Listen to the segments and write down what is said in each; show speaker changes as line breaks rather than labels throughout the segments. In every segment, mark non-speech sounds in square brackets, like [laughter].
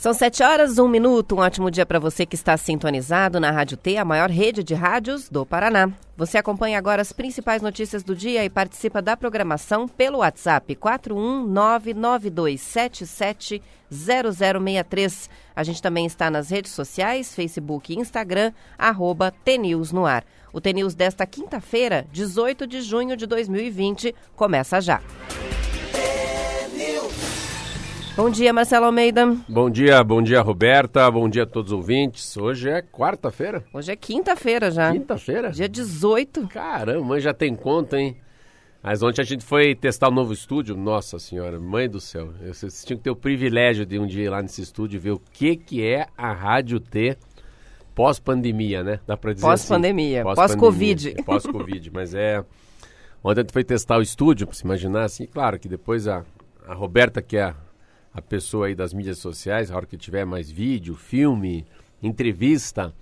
São sete horas, um minuto. Um ótimo dia para você que está sintonizado na Rádio T, a maior rede de rádios do Paraná. Você acompanha agora as principais notícias do dia e participa da programação pelo WhatsApp 41992770063. A gente também está nas redes sociais, Facebook e Instagram, arroba TNews no ar. O TNews desta quinta-feira, 18 de junho de 2020, começa já. Bom dia, Marcelo Almeida.
Bom dia, bom dia, Roberta. Bom dia a todos os ouvintes. Hoje é quarta-feira?
Hoje é quinta-feira já.
Quinta-feira?
Dia 18.
Caramba, mãe já tem conta, hein? Mas ontem a gente foi testar o um novo estúdio. Nossa senhora, mãe do céu. Vocês tinham que ter o privilégio de um dia ir lá nesse estúdio e ver o que, que é a Rádio T pós-pandemia, né? Dá pra dizer
Pós-pandemia,
assim.
pós-Covid.
Pós-Covid, mas é... Ontem a gente foi testar o estúdio, pra se imaginar assim. Claro que depois a, a Roberta, que é a a pessoa aí das mídias sociais, a hora que tiver mais vídeo, filme, entrevista,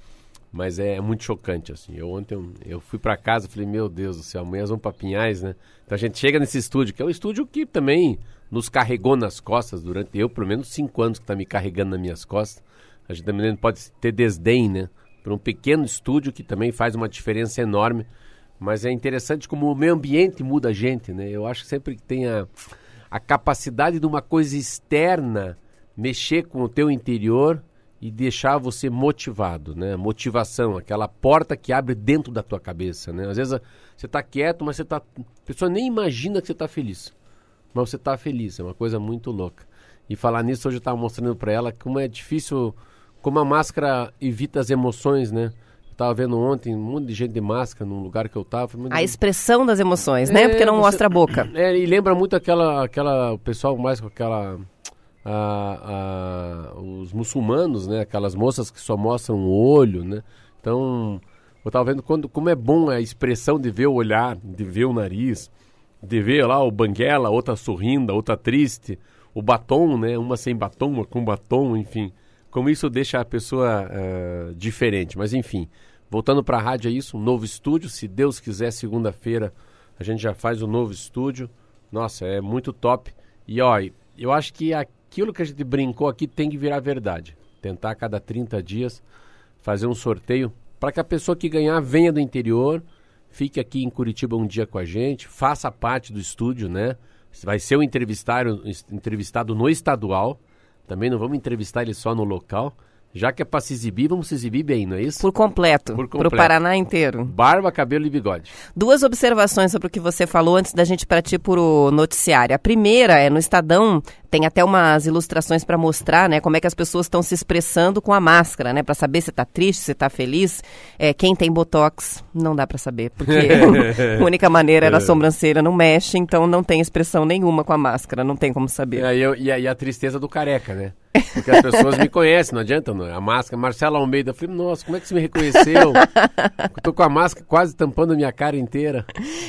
mas é, é muito chocante, assim. Eu ontem eu, fui para casa e falei, meu Deus do céu, amanhã vão para Pinhais, né? Então a gente chega nesse estúdio, que é um estúdio que também nos carregou nas costas durante, eu pelo menos cinco anos que está me carregando nas minhas costas. A gente também não pode ter desdém, né? Para um pequeno estúdio que também faz uma diferença enorme. Mas é interessante como o meio ambiente muda a gente, né? Eu acho que sempre que tem a a capacidade de uma coisa externa mexer com o teu interior e deixar você motivado, né? Motivação, aquela porta que abre dentro da tua cabeça, né? Às vezes você está quieto, mas você tá, a pessoa nem imagina que você está feliz, mas você está feliz, é uma coisa muito louca. E falar nisso hoje eu estava mostrando para ela como é difícil, como a máscara evita as emoções, né? Tava vendo ontem um monte de gente de máscara num lugar que eu tava.
A expressão das emoções, né? é, né? Porque não você, mostra a boca. [clears throat]
É, e lembra muito aquela, aquela, o pessoal mais com aquela, a, a, os muçulmanos, né? Aquelas moças que só mostram o olho, né? Então, eu tava vendo quando, como é bom a expressão de ver o olhar, de ver o nariz, de ver lá o banguela, outra sorrindo, outra triste, o batom, né? Uma sem batom, uma com batom, enfim. Como isso deixa a pessoa uh, diferente. Mas enfim, Voltando para a rádio é isso, um novo estúdio. Se Deus quiser, segunda-feira a gente já faz o um novo estúdio. Nossa, é muito top. E ó, eu acho que aquilo que a gente brincou aqui tem que virar verdade. Tentar a cada 30 dias fazer um sorteio para que a pessoa que ganhar venha do interior, fique aqui em Curitiba um dia com a gente, faça parte do estúdio, né? Vai ser um entrevistado, entrevistado no estadual. Também não vamos entrevistar ele só no local. Já que é para se exibir, vamos se exibir bem, não é isso?
Por completo. Por completo. Para o Paraná inteiro.
Barba, cabelo e bigode.
Duas observações sobre o que você falou antes da gente partir para o noticiário. A primeira é no Estadão, tem até umas ilustrações para mostrar, né, como é que as pessoas estão se expressando com a máscara, né, para saber se está triste, se está feliz. É, quem tem botox não dá para saber, porque [laughs] a única maneira era a sobrancelha não mexe, então não tem expressão nenhuma com a máscara, não tem como saber.
É, e, a, e a tristeza do careca, né? Porque as pessoas me conhecem, não adianta, não. É? A máscara, Marcelo Almeida, eu falei, nossa, como é que você me reconheceu? eu tô com a máscara quase tampando a minha cara inteira.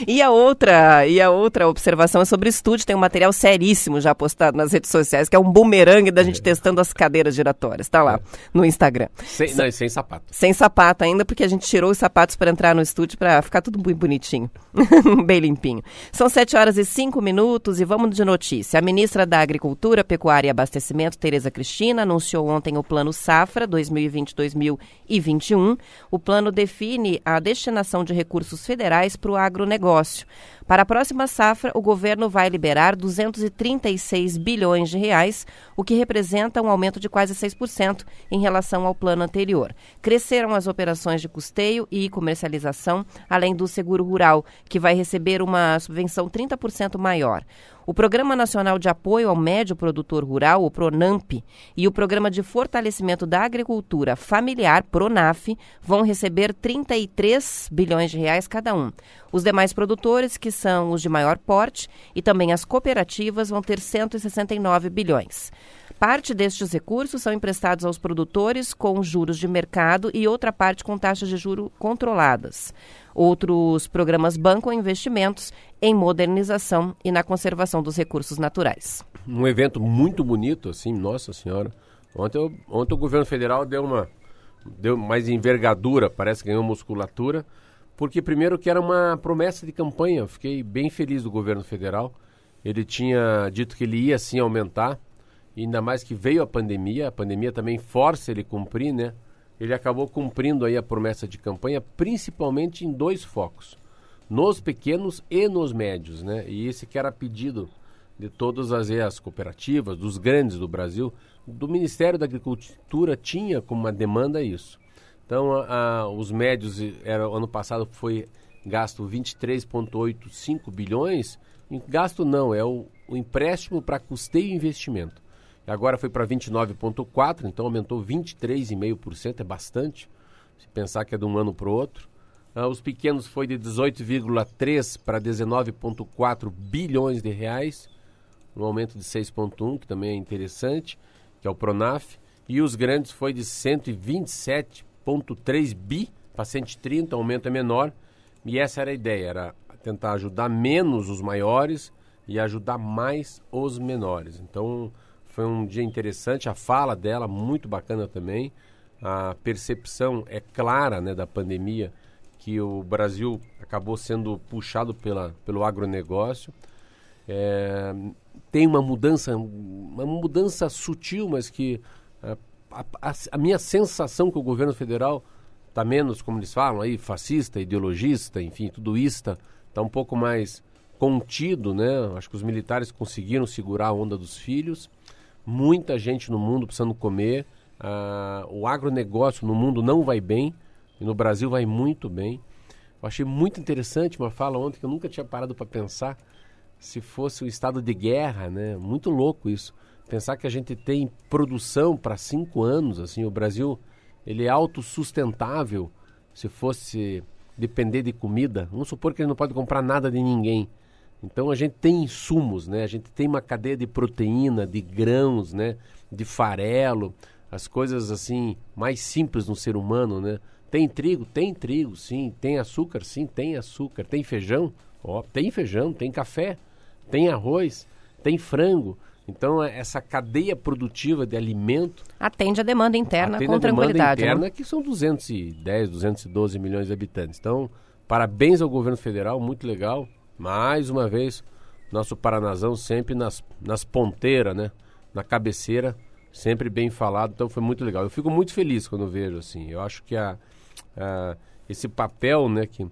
E a outra, e a outra observação é sobre estúdio, tem um material seríssimo já postado nas redes sociais, que é um bumerangue da gente é. testando as cadeiras giratórias. Tá lá, é. no Instagram.
Sem, não, sem sapato.
Sem sapato ainda, porque a gente tirou os sapatos para entrar no estúdio para ficar tudo muito bonitinho, [laughs] bem limpinho. São sete horas e cinco minutos e vamos de notícia. A ministra da Agricultura, Pecuária e Abastecimento, Tereza Cristina, anunciou ontem o Plano Safra 2020-2021. O plano define a destinação de recursos federais para o agronegócio. Para a próxima safra, o governo vai liberar 236 bilhões de reais, o que representa um aumento de quase 6% em relação ao plano anterior. Cresceram as operações de custeio e comercialização, além do seguro rural, que vai receber uma subvenção 30% maior. O Programa Nacional de Apoio ao Médio Produtor Rural, o PRONAMP, e o Programa de Fortalecimento da Agricultura Familiar, PRONAF, vão receber 33 bilhões de reais cada um. Os demais produtores, que são os de maior porte, e também as cooperativas, vão ter 169 bilhões. Parte destes recursos são emprestados aos produtores com juros de mercado e outra parte com taxas de juro controladas. Outros programas bancam investimentos em modernização e na conservação dos recursos naturais.
Um evento muito bonito, assim, nossa senhora. Ontem, ontem o governo federal deu uma deu mais envergadura, parece que ganhou musculatura, porque primeiro que era uma promessa de campanha. Fiquei bem feliz do governo federal. Ele tinha dito que ele ia sim aumentar ainda mais que veio a pandemia, a pandemia também força ele cumprir, né? Ele acabou cumprindo aí a promessa de campanha, principalmente em dois focos, nos pequenos e nos médios, né? E esse que era pedido de todas as, as cooperativas, dos grandes do Brasil, do Ministério da Agricultura tinha como uma demanda isso. Então, a, a, os médios, era, ano passado foi gasto 23,85 bilhões, gasto não, é o, o empréstimo para custeio e investimento. Agora foi para 29,4%, então aumentou 23,5%, é bastante, se pensar que é de um ano para o outro. Ah, os pequenos foi de 18,3 para 19,4 bilhões de reais, um aumento de 6,1, que também é interessante, que é o Pronaf. E os grandes foi de 127,3 bi para 130, o aumento é menor. E essa era a ideia, era tentar ajudar menos os maiores e ajudar mais os menores. Então, foi um dia interessante, a fala dela muito bacana também. A percepção é clara né, da pandemia que o Brasil acabou sendo puxado pela, pelo agronegócio. É, tem uma mudança, uma mudança sutil, mas que a, a, a minha sensação que o governo federal está menos, como eles falam aí, fascista, ideologista, enfim, tudo isto, está um pouco mais contido, né? Acho que os militares conseguiram segurar a onda dos filhos muita gente no mundo precisando comer. Uh, o agronegócio no mundo não vai bem, e no Brasil vai muito bem. Eu achei muito interessante uma fala ontem que eu nunca tinha parado para pensar se fosse um estado de guerra, né? Muito louco isso. Pensar que a gente tem produção para cinco anos, assim, o Brasil ele é autossustentável se fosse depender de comida. Vamos supor que ele não pode comprar nada de ninguém. Então a gente tem insumos, né? A gente tem uma cadeia de proteína, de grãos, né? De farelo, as coisas assim mais simples no ser humano, né? Tem trigo, tem trigo, sim. Tem açúcar, sim, tem açúcar. Tem feijão, ó, tem feijão. Tem café, tem arroz, tem frango. Então essa cadeia produtiva de alimento
atende a demanda interna atende com a tranquilidade.
Demanda interna né? que são 210, 212 milhões de habitantes. Então parabéns ao governo federal, muito legal. Mais uma vez, nosso Paranazão sempre nas, nas ponteiras, né? Na cabeceira, sempre bem falado, então foi muito legal. Eu fico muito feliz quando vejo assim. Eu acho que a, a, esse papel, né, que,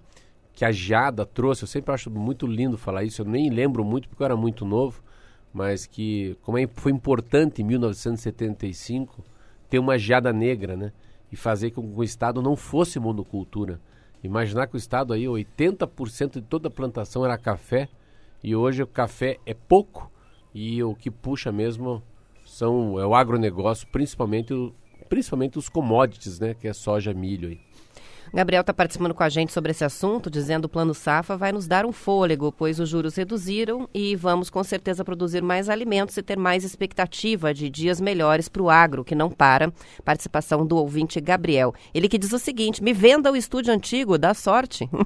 que a Jada trouxe, eu sempre acho muito lindo falar isso, eu nem lembro muito porque eu era muito novo, mas que como é, foi importante em 1975 ter uma Jada negra, né? E fazer com que o Estado não fosse monocultura Imaginar que o estado aí, 80% de toda a plantação era café e hoje o café é pouco e o que puxa mesmo são é o agronegócio, principalmente, principalmente os commodities, né, que é soja, milho aí.
Gabriel está participando com a gente sobre esse assunto, dizendo que o Plano Safa vai nos dar um fôlego, pois os juros reduziram e vamos com certeza produzir mais alimentos e ter mais expectativa de dias melhores para o agro, que não para. Participação do ouvinte Gabriel. Ele que diz o seguinte: me venda o estúdio antigo, dá sorte. [laughs]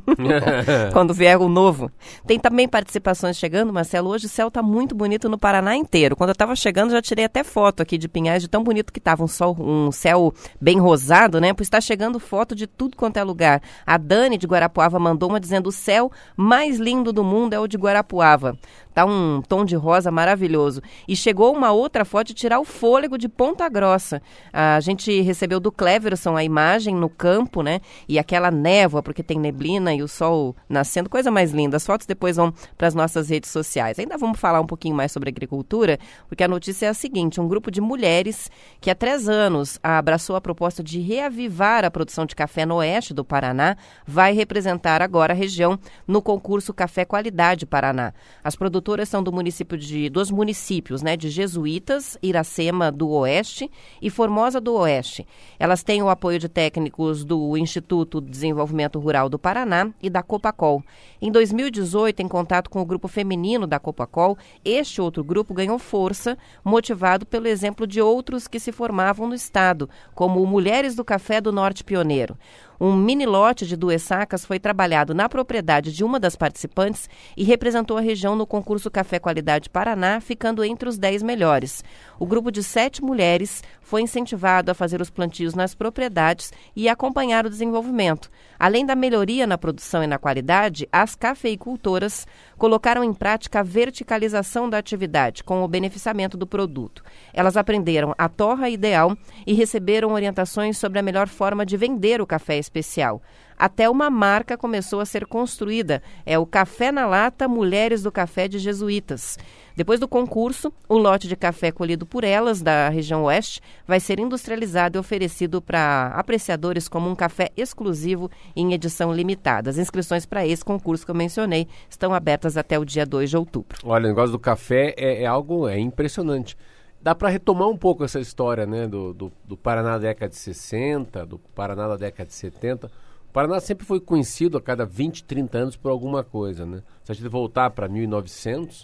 [laughs] Quando vier o novo. Tem também participações chegando, Marcelo. Hoje o céu está muito bonito no Paraná inteiro. Quando eu estava chegando, já tirei até foto aqui de Pinhais, de tão bonito que estava. Um, sol, um céu bem rosado, né? Pois está chegando foto de tudo quanto quanto é lugar. A Dani de Guarapuava mandou uma dizendo: o céu mais lindo do mundo é o de Guarapuava. Tá um tom de rosa maravilhoso. E chegou uma outra foto de tirar o fôlego de Ponta Grossa. A gente recebeu do Cleverson a imagem no campo, né? E aquela névoa, porque tem neblina e o sol nascendo, coisa mais linda. As fotos depois vão para as nossas redes sociais. Ainda vamos falar um pouquinho mais sobre agricultura, porque a notícia é a seguinte: um grupo de mulheres que há três anos abraçou a proposta de reavivar a produção de café no oeste do Paraná vai representar agora a região no concurso Café Qualidade Paraná. As produtoras produtoras são do município de, dos municípios né, de Jesuítas, Iracema do Oeste e Formosa do Oeste. Elas têm o apoio de técnicos do Instituto de Desenvolvimento Rural do Paraná e da Copacol. Em 2018, em contato com o grupo feminino da Copacol, este outro grupo ganhou força, motivado pelo exemplo de outros que se formavam no estado, como o Mulheres do Café do Norte Pioneiro. Um mini lote de duas sacas foi trabalhado na propriedade de uma das participantes e representou a região no concurso Café Qualidade Paraná, ficando entre os 10 melhores. O grupo de sete mulheres foi incentivado a fazer os plantios nas propriedades e acompanhar o desenvolvimento. Além da melhoria na produção e na qualidade, as cafeicultoras colocaram em prática a verticalização da atividade com o beneficiamento do produto. Elas aprenderam a torra ideal e receberam orientações sobre a melhor forma de vender o café especial. Até uma marca começou a ser construída. É o Café na Lata Mulheres do Café de Jesuítas. Depois do concurso, o lote de café colhido por elas, da região oeste, vai ser industrializado e oferecido para apreciadores como um café exclusivo em edição limitada. As inscrições para esse concurso que eu mencionei estão abertas até o dia 2 de outubro.
Olha, o negócio do café é, é algo é impressionante dá para retomar um pouco essa história né, do, do, do, Paraná da década de 60, do Paraná da década de 70. O Paraná sempre foi conhecido a cada 20, 30 anos por alguma coisa. Né? Se a gente voltar para 1900,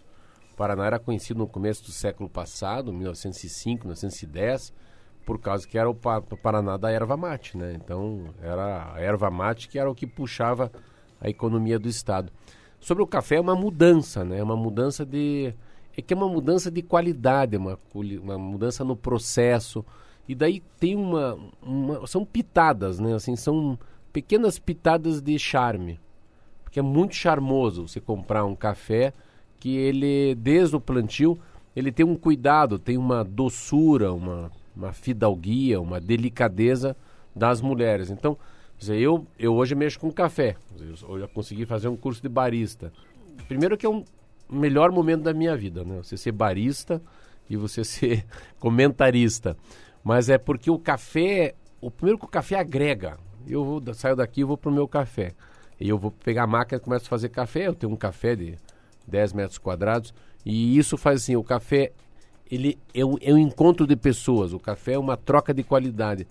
o Paraná era conhecido no começo do século passado, 1905, 1910, por causa que era o, Paraná da erva mate. Né? Então, era a erva mate que era o que puxava a economia do Estado. Sobre o café, é uma mudança, né? É uma mudança de é que é uma mudança de qualidade, é uma, uma mudança no processo. E daí tem uma, uma, São pitadas, né? Assim, são pequenas pitadas de charme. Porque é muito charmoso você comprar um café que ele, desde o plantio, ele tem um cuidado, tem uma doçura, uma, uma fidalguia, uma delicadeza das mulheres. Então, eu, eu hoje mexo com café. Eu já consegui fazer um curso de barista. Primeiro que é um, melhor momento da minha vida, né? Você ser barista e você [laughs] ser comentarista. Mas é porque o café, o primeiro que o café agrega. Eu vou, saio daqui e vou pro meu café. E eu vou pegar a máquina e começo a fazer café. Eu tenho um café de 10 metros quadrados. E isso faz assim, o café ele é um, é um encontro de pessoas. O café é uma troca de qualidade.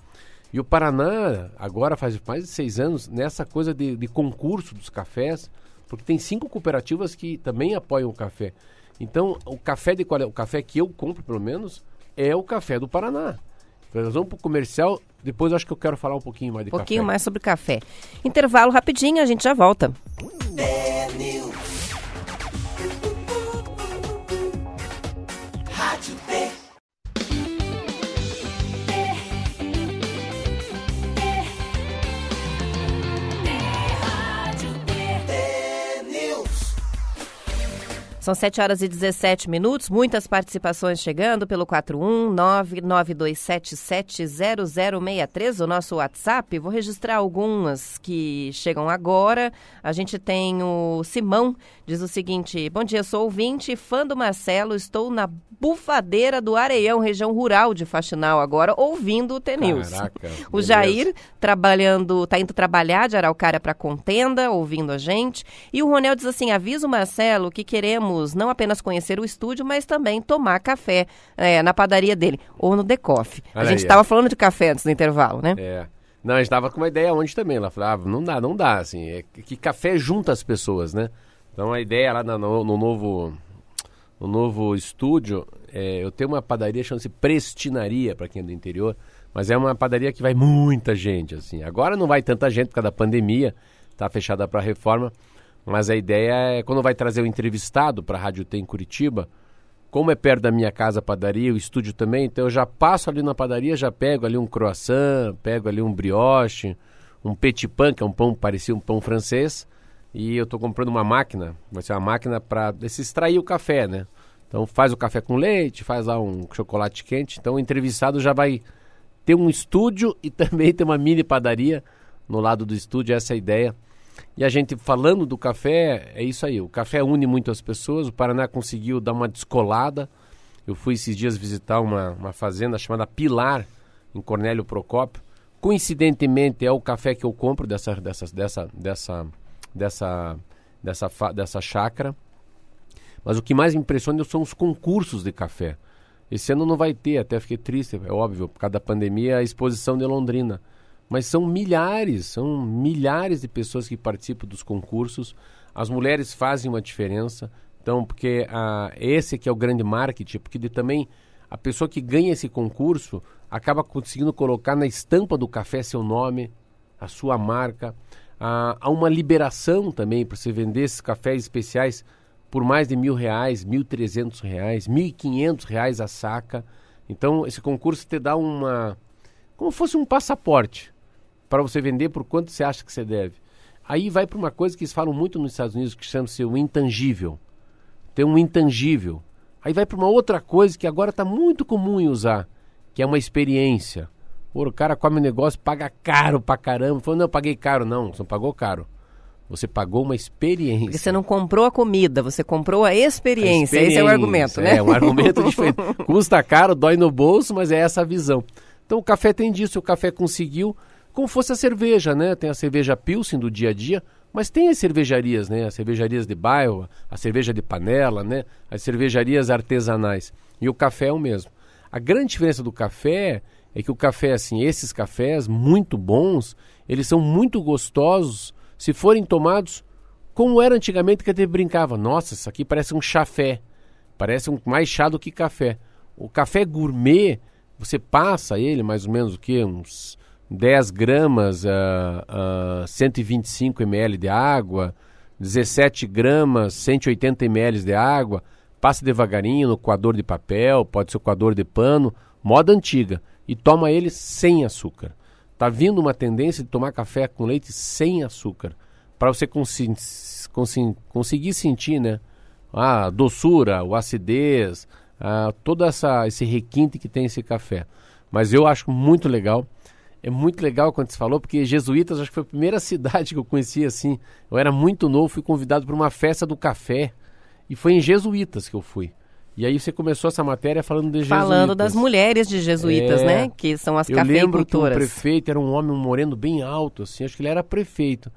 E o Paraná, agora faz mais de seis anos, nessa coisa de, de concurso dos cafés, porque tem cinco cooperativas que também apoiam o café. Então, o café de qual o café que eu compro, pelo menos, é o café do Paraná. Nós vamos para o comercial, depois acho que eu quero falar um pouquinho mais de
um café.
Um
pouquinho mais sobre café. Intervalo rapidinho, a gente já volta. São 7 horas e 17 minutos, muitas participações chegando pelo 41992770063, o nosso WhatsApp. Vou registrar algumas que chegam agora. A gente tem o Simão, diz o seguinte: Bom dia, sou ouvinte, fã do Marcelo, estou na bufadeira do Areião, região rural de Faxinal agora, ouvindo o T-News. [laughs] O Jair trabalhando, tá indo trabalhar de Araucária para Contenda, ouvindo a gente. E o Ronel diz assim: avisa o Marcelo que queremos não apenas conhecer o estúdio, mas também tomar café é, na padaria dele ou no Decoff. A gente estava falando de café antes do intervalo, né?
É. Não, a gente estava com uma ideia ontem também. Ela falava, ah, não dá, não dá, assim. É que café junta as pessoas, né? Então a ideia lá no, no novo no novo estúdio, é, eu tenho uma padaria chama-se Prestinaria, para quem é do interior, mas é uma padaria que vai muita gente, assim. Agora não vai tanta gente por causa da pandemia, está fechada para reforma, mas a ideia é, quando vai trazer o entrevistado para a Rádio T em Curitiba, como é perto da minha casa a padaria, o estúdio também, então eu já passo ali na padaria, já pego ali um croissant, pego ali um brioche, um petit pain, que é um pão parecido um pão francês, e eu estou comprando uma máquina, vai ser uma máquina para se extrair o café, né? Então faz o café com leite, faz lá um chocolate quente. Então o entrevistado já vai ter um estúdio e [laughs] também ter uma mini padaria no lado do estúdio, essa é a ideia. E a gente falando do café, é isso aí. O café une muito as pessoas. O Paraná conseguiu dar uma descolada. Eu fui esses dias visitar uma, uma fazenda chamada Pilar, em Cornélio Procópio. Coincidentemente é o café que eu compro dessa, dessa, dessa, dessa dessa, dessa, dessa chácara. Mas o que mais me impressiona são os concursos de café. Esse ano não vai ter, até fiquei triste, é óbvio, por causa da pandemia, a exposição de Londrina. Mas são milhares, são milhares de pessoas que participam dos concursos. As mulheres fazem uma diferença. Então, porque ah, esse que é o grande marketing, porque de, também a pessoa que ganha esse concurso acaba conseguindo colocar na estampa do café seu nome, a sua marca. Ah, há uma liberação também para você vender esses cafés especiais por mais de mil reais, mil trezentos reais, mil e quinhentos reais a saca. Então, esse concurso te dá uma... como fosse um passaporte para você vender por quanto você acha que você deve. Aí vai para uma coisa que eles falam muito nos Estados Unidos, que chama-se o intangível. Tem um intangível. Aí vai para uma outra coisa que agora está muito comum em usar, que é uma experiência. Pô, o cara come um negócio, paga caro pra caramba. Falou, não, eu paguei caro. Não, você não pagou caro. Você pagou uma experiência. Porque
você não comprou a comida, você comprou a experiência. a experiência. Esse é o argumento, né?
É, um argumento [laughs] diferente. Custa caro, dói no bolso, mas é essa a visão. Então o café tem disso, o café conseguiu, como fosse a cerveja, né? Tem a cerveja Pilsen do dia a dia, mas tem as cervejarias, né? As cervejarias de bairro, a cerveja de panela, né? As cervejarias artesanais. E o café é o mesmo. A grande diferença do café é que o café, assim, esses cafés muito bons, eles são muito gostosos se forem tomados como era antigamente que a gente brincava. Nossa, isso aqui parece um chafé. Parece um, mais chá do que café. O café gourmet, você passa ele mais ou menos o que? Uns 10 gramas a, a 125 ml de água, 17 gramas, 180 ml de água, passa devagarinho no coador de papel, pode ser o coador de pano, moda antiga, e toma ele sem açúcar. Está vindo uma tendência de tomar café com leite sem açúcar, para você consi consi conseguir sentir né, a doçura, a acidez, a, todo essa, esse requinte que tem esse café. Mas eu acho muito legal. É muito legal quando você falou, porque Jesuítas acho que foi a primeira [laughs] cidade que eu conheci assim. Eu era muito novo, fui convidado para uma festa do café. E foi em Jesuítas que eu fui. E aí você começou essa matéria falando de
jesuítas. Falando das mulheres de jesuítas, é, né? Que são as
eu lembro que o prefeito era um homem, um moreno bem alto, assim. Acho que ele era prefeito.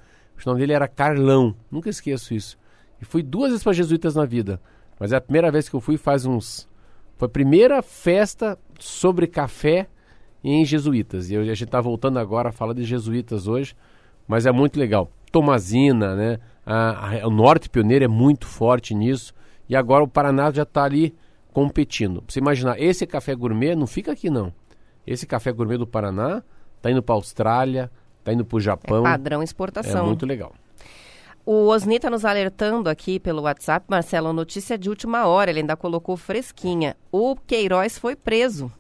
O nome dele era Carlão. Nunca esqueço isso. E fui duas vezes para jesuítas na vida. Mas é a primeira vez que eu fui faz uns... Foi a primeira festa sobre café em jesuítas. E a gente está voltando agora a falar de jesuítas hoje. Mas é muito legal. Tomazina, né? A, a, o Norte Pioneiro é muito forte nisso. E agora o Paraná já está ali competindo. Pra você imaginar, esse café gourmet não fica aqui não. Esse café gourmet do Paraná está indo para a Austrália, está indo para o Japão.
É padrão exportação.
É muito legal.
O Osni está nos alertando aqui pelo WhatsApp, Marcelo, notícia de última hora, ele ainda colocou fresquinha. O Queiroz foi preso.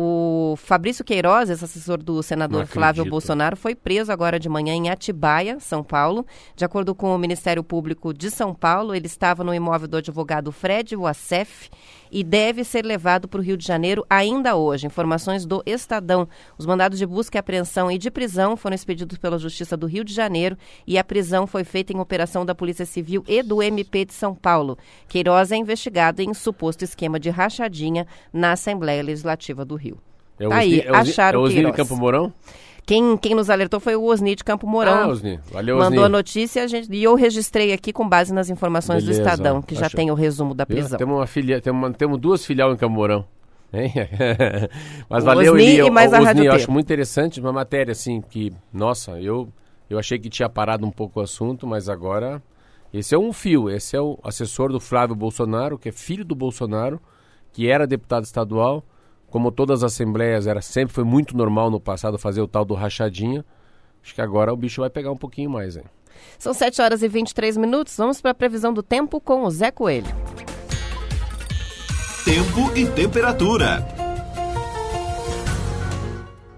O Fabrício Queiroz, assessor do senador Flávio Bolsonaro, foi preso agora de manhã em Atibaia, São Paulo. De acordo com o Ministério Público de São Paulo, ele estava no imóvel do advogado Fred Wassef e deve ser levado para o Rio de Janeiro ainda hoje. Informações do Estadão. Os mandados de busca e apreensão e de prisão foram expedidos pela Justiça do Rio de Janeiro e a prisão foi feita em operação da Polícia Civil e do MP de São Paulo. Queiroz é investigado em suposto esquema de rachadinha na Assembleia Legislativa do Rio.
É tá aí, é acharam é Campo Mourão?
Quem, quem nos alertou foi o Osni de Campo Mourão. Ah,
Osni. Valeu,
Mandou a notícia a gente, e eu registrei aqui com base nas informações Beleza. do Estadão, que já tem o resumo da prisão.
Temos, uma filia, temos, temos duas filiais em Campo Mourão. [laughs] Mas
o
valeu,
Osni e mais a
Osni, eu acho muito interessante uma matéria assim que, nossa, eu, eu achei que tinha parado um pouco o assunto, mas agora esse é um fio, esse é o assessor do Flávio Bolsonaro, que é filho do Bolsonaro, que era deputado estadual, como todas as assembleias, era sempre foi muito normal no passado fazer o tal do rachadinha. Acho que agora o bicho vai pegar um pouquinho mais, hein?
São 7 horas e 23 minutos. Vamos para a previsão do tempo com o Zé Coelho.
Tempo e temperatura.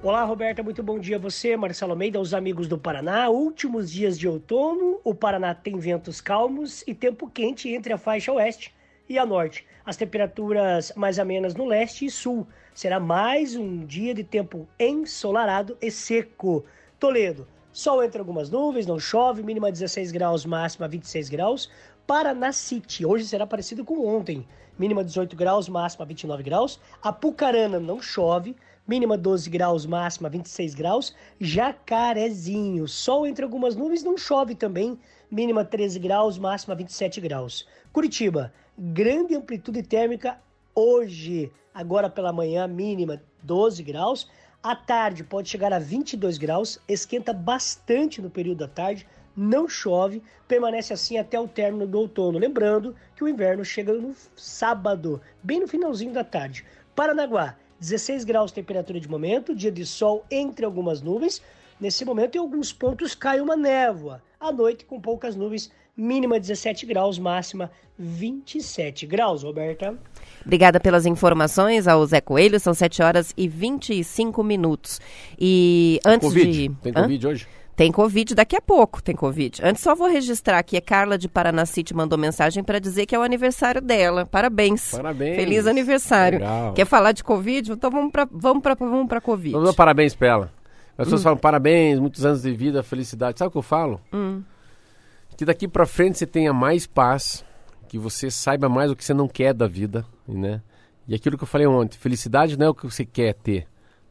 Olá, Roberta, muito bom dia a você, Marcelo Almeida, aos amigos do Paraná. Últimos dias de outono, o Paraná tem ventos calmos e tempo quente entre a faixa oeste e a norte. As temperaturas mais amenas no leste e sul. Será mais um dia de tempo ensolarado e seco. Toledo, sol entre algumas nuvens, não chove, mínima 16 graus, máxima 26 graus. Paraná City, hoje será parecido com ontem, mínima 18 graus, máxima 29 graus. Apucarana não chove, mínima 12 graus, máxima 26 graus. Jacarezinho, sol entre algumas nuvens, não chove também, mínima 13 graus, máxima 27 graus. Curitiba, grande amplitude térmica hoje, agora pela manhã, mínima 12 graus. À tarde pode chegar a 22 graus, esquenta bastante no período da tarde, não chove, permanece assim até o término do outono. Lembrando que o inverno chega no sábado, bem no finalzinho da tarde. Paranaguá, 16 graus temperatura de momento, dia de sol entre algumas nuvens. Nesse momento, em alguns pontos cai uma névoa. À noite, com poucas nuvens, mínima 17 graus, máxima 27 graus, Roberta.
Obrigada pelas informações ao Zé Coelho, são 7 horas e 25 minutos. E antes
Covid.
de.
Tem
Hã?
Covid hoje?
Tem Covid daqui a pouco, tem Covid. Antes só vou registrar aqui, a Carla de Paranacite mandou mensagem para dizer que é o aniversário dela. Parabéns.
Parabéns.
Feliz aniversário.
Legal.
Quer falar de Covid? Então vamos para vamos pra, vamos pra Covid.
Vamos dar parabéns pra ela. As
Hum.
pessoas falam parabéns, muitos anos de vida, felicidade. Sabe o que eu falo?
Hum.
Que daqui pra frente você tenha mais paz, que você saiba mais o que você não quer da vida, né? E aquilo que eu falei ontem, felicidade não é o que você quer ter.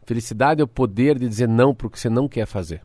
Felicidade é o poder de dizer não pro que você não quer fazer.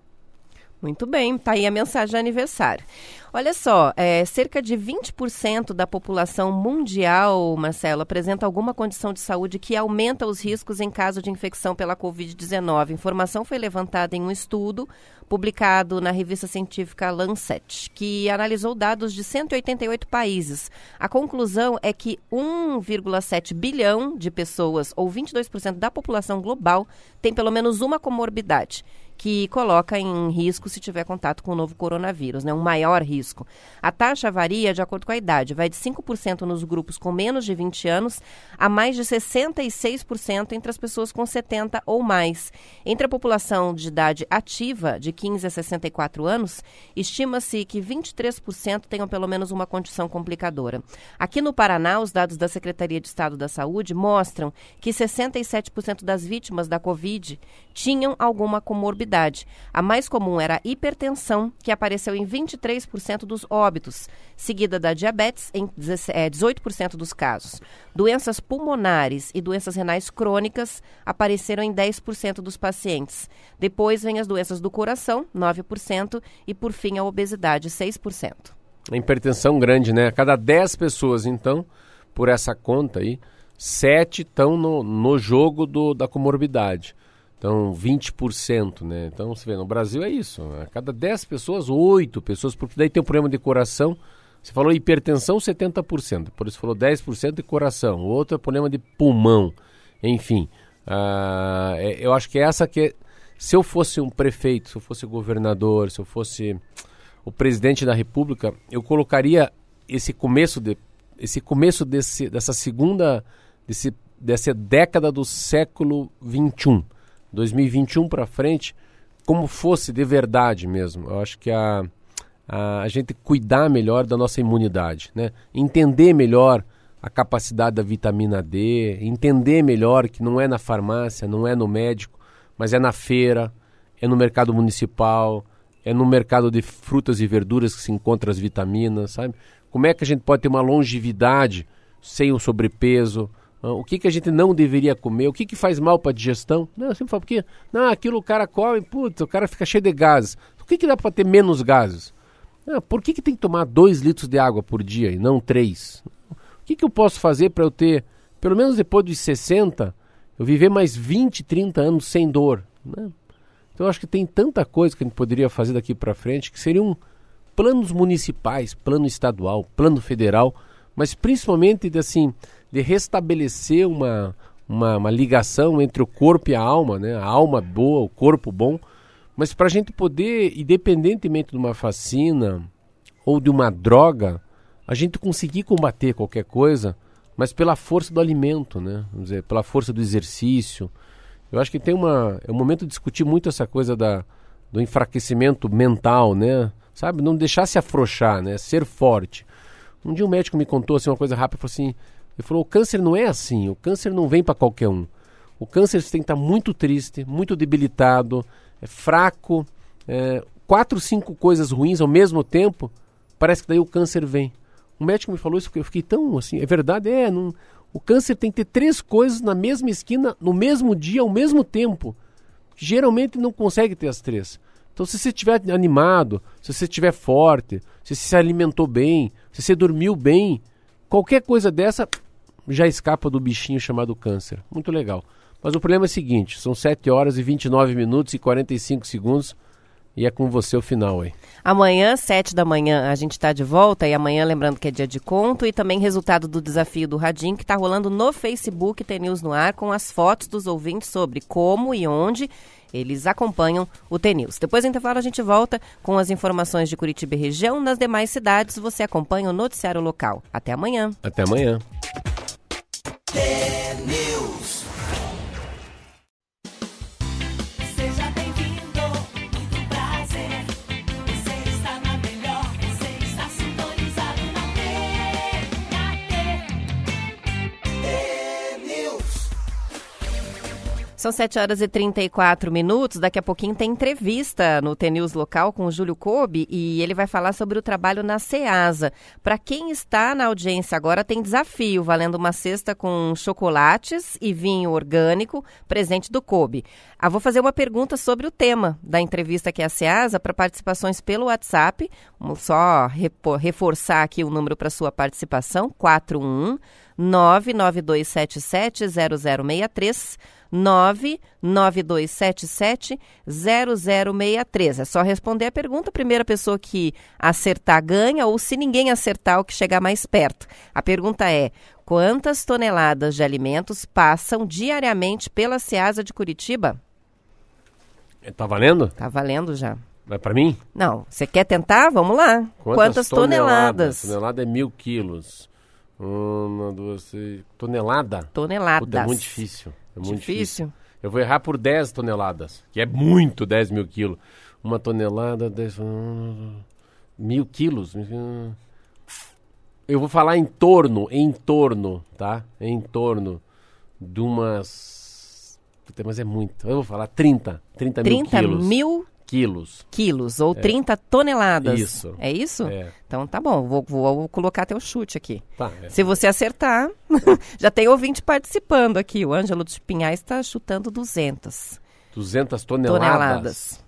Muito bem, tá aí a mensagem de aniversário. Olha só, é, cerca de 20% da população mundial, Marcelo, apresenta alguma condição de saúde que aumenta os riscos em caso de infecção pela Covid-19. A informação foi levantada em um estudo publicado na revista científica Lancet, que analisou dados de 188 países. A conclusão é que 1,7 bilhão de pessoas, ou 22% da população global, tem pelo menos uma comorbidade que coloca em risco se tiver contato com o novo coronavírus, né? um maior risco. A taxa varia de acordo com a idade, vai de 5% nos grupos com menos de 20 anos a mais de 66% entre as pessoas com 70 ou mais. Entre a população de idade ativa, de 15 a 64 anos, estima-se que 23% tenham pelo menos uma condição complicadora. Aqui no Paraná, os dados da Secretaria de Estado da Saúde mostram que 67% das vítimas da Covid tinham alguma comorbidade. A mais comum era a hipertensão, que apareceu em 23% dos óbitos, seguida da diabetes em 18% dos casos. Doenças pulmonares e doenças renais crônicas apareceram em 10% dos pacientes. Depois vem as doenças do coração, 9%, e por fim a obesidade, 6%.
A hipertensão grande, né? A cada 10 pessoas, então, por essa conta aí, 7 estão no, no jogo do, da comorbidade. Então, 20%, né? Então, você vê, no Brasil é isso. A cada 10 pessoas, 8 pessoas, porque daí tem o problema de coração. Você falou hipertensão, 70%. Por isso falou 10% de coração. O outro é problema de pulmão. Enfim, é- eu acho que essa que é, se eu fosse um prefeito, se eu fosse governador, se eu fosse o presidente da República, eu colocaria esse começo de esse começo desse, dessa segunda desse, dessa década do século 21, 2021 para frente, como fosse de verdade mesmo. Eu acho que a, a, a gente cuidar melhor da nossa imunidade, né? Entender melhor a capacidade da vitamina D, entender melhor que não é na farmácia, não é no médico, mas é na feira, é no mercado municipal, é no mercado de frutas e verduras que se encontra as vitaminas, sabe? Como é que a gente pode ter uma longevidade sem o sobrepeso? Ah, O que, que a gente não deveria comer? O que, que faz mal para a digestão? Não, eu sempre falo, porque não, aquilo o cara come, putz, o cara fica cheio de gases. O que, que dá para ter menos gases? Ah, por que, que tem que tomar 2 litros de água por dia e não 3? O que, que eu posso fazer para eu ter, pelo menos depois dos 60, eu viver mais 20, 30 anos sem dor? Né? Então eu acho que tem tanta coisa que a gente poderia fazer daqui para frente que seriam planos municipais, plano estadual, plano federal, mas principalmente assim, de restabelecer uma, uma, uma ligação entre o corpo e a alma, né? a alma boa, o corpo bom, mas para a gente poder, independentemente de uma vacina ou de uma droga, a gente conseguir combater qualquer coisa, mas pela força do alimento, né? Vamos dizer, pela força do exercício. Eu acho que tem uma é o momento de discutir muito essa coisa da, do enfraquecimento mental, né? Sabe, não deixar se afrouxar, né? Ser forte. Um dia um médico me contou assim uma coisa rápida, falou assim, ele falou: "O câncer não é assim, o câncer não vem para qualquer um. O câncer você tem que estar muito triste, muito debilitado, é fraco, é, quatro, cinco coisas ruins ao mesmo tempo, parece que daí o câncer vem. O médico me falou isso eu fiquei tão assim, é verdade, é, não, O câncer tem que ter três coisas na mesma esquina, no mesmo dia, ao mesmo tempo. Geralmente não consegue ter as três. Então, se você estiver animado, se você estiver forte, se você se alimentou bem, se você dormiu bem, qualquer coisa dessa já escapa do bichinho chamado câncer. Muito legal. Mas o problema é o seguinte: são 7 horas e 29 minutos e 45 segundos. E é com você o final aí.
Amanhã, 7 da manhã, a gente está de volta. E amanhã, lembrando que é dia de conto. E também resultado do desafio do Radim, que está rolando no Facebook T News no ar, com as fotos dos ouvintes sobre como e onde eles acompanham o T-News. Depois do intervalo a gente volta com as informações de Curitiba e região. Nas demais cidades você acompanha o noticiário local. Até amanhã.
Até amanhã. T News.
São 7 horas e 34 minutos. Daqui a pouquinho tem entrevista no TNews local com o Júlio Kobe e ele vai falar sobre o trabalho na SEASA. Para quem está na audiência agora, tem desafio valendo uma cesta com chocolates e vinho orgânico, presente do Kobe. Ah, vou fazer uma pergunta sobre o tema da entrevista que é a SEASA para participações pelo WhatsApp. Vamos só reforçar aqui o número para sua participação: 411 99277 0063 992770063. É só responder a pergunta. A primeira pessoa que acertar ganha, ou se ninguém acertar, o que chegar mais perto. A pergunta é: quantas toneladas de alimentos passam diariamente pela Ceasa de Curitiba?
Tá valendo?
Tá valendo já.
Vai para mim?
Não. Você quer tentar? Vamos lá. Quantas, Quantas toneladas?
toneladas? Tonelada é mil quilos. Uma, duas, três. Tonelada?
Toneladas. Puta,
é muito difícil. É muito
difícil. difícil.
Eu vou errar por 10 toneladas, que é muito 10 mil quilos. Uma tonelada, 10. Mil quilos. Eu vou falar em torno, em torno, tá? Em torno de umas. Mas é muito. Eu vou falar 30. 30, 30 mil quilos.
30 mil
quilos.
Quilos, ou é. 30 toneladas.
Isso.
É isso?
É.
Então tá bom, vou, vou colocar teu chute aqui.
Tá, é.
Se você acertar, [laughs] já tem ouvinte participando aqui. O Ângelo dos Pinhais está chutando 200.
200 toneladas? Toneladas.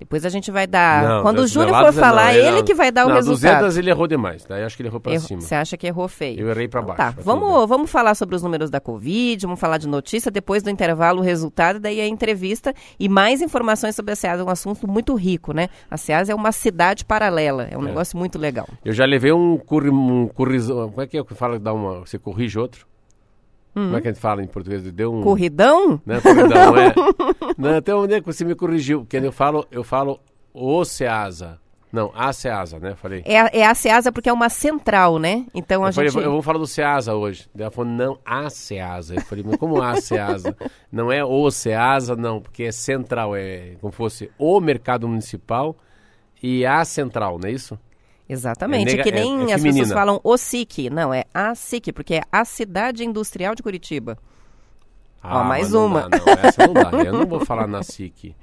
Depois a gente vai dar. Não, Quando o Júnior for falar, não, ele não, que vai dar o resultado.
200 ele errou demais. Daí acho que ele errou para cima.
Você acha que errou feio?
Eu errei para
então
baixo.
Tá, vamos, vamos falar sobre os números da Covid, vamos falar de notícia. Depois do intervalo, o resultado, daí a entrevista e mais informações sobre a SEAS. É um assunto muito rico, né? A SEAS é uma cidade paralela. É um é. negócio muito legal.
Eu já levei um, curri, um currizão. Como é que é que fala? Dá uma, você corrige outro? Hum. Como é que a gente fala em português? Deu um...
Corridão?
Não [laughs] é corridão, é. Não, até onde é que você me corrigiu? Porque eu falo, eu falo o SEASA. Não, a SEASA, né? Falei.
É, é a SEASA porque é uma central, né? Então a
eu
gente.
Falei, eu vou falar do SEASA hoje. Ela falou, não, a SEASA. Eu falei, mas como a SEASA? [laughs] não é o SEASA, não, porque é central, é como fosse o mercado municipal e a central, não é isso?
Exatamente, é, nega, que nem é, é as pessoas falam o SIC, não, é a SIC, porque é a Cidade Industrial de Curitiba. Ah, Ó, mais uma.
Não, não, essa não dá. Eu não vou falar na SIC.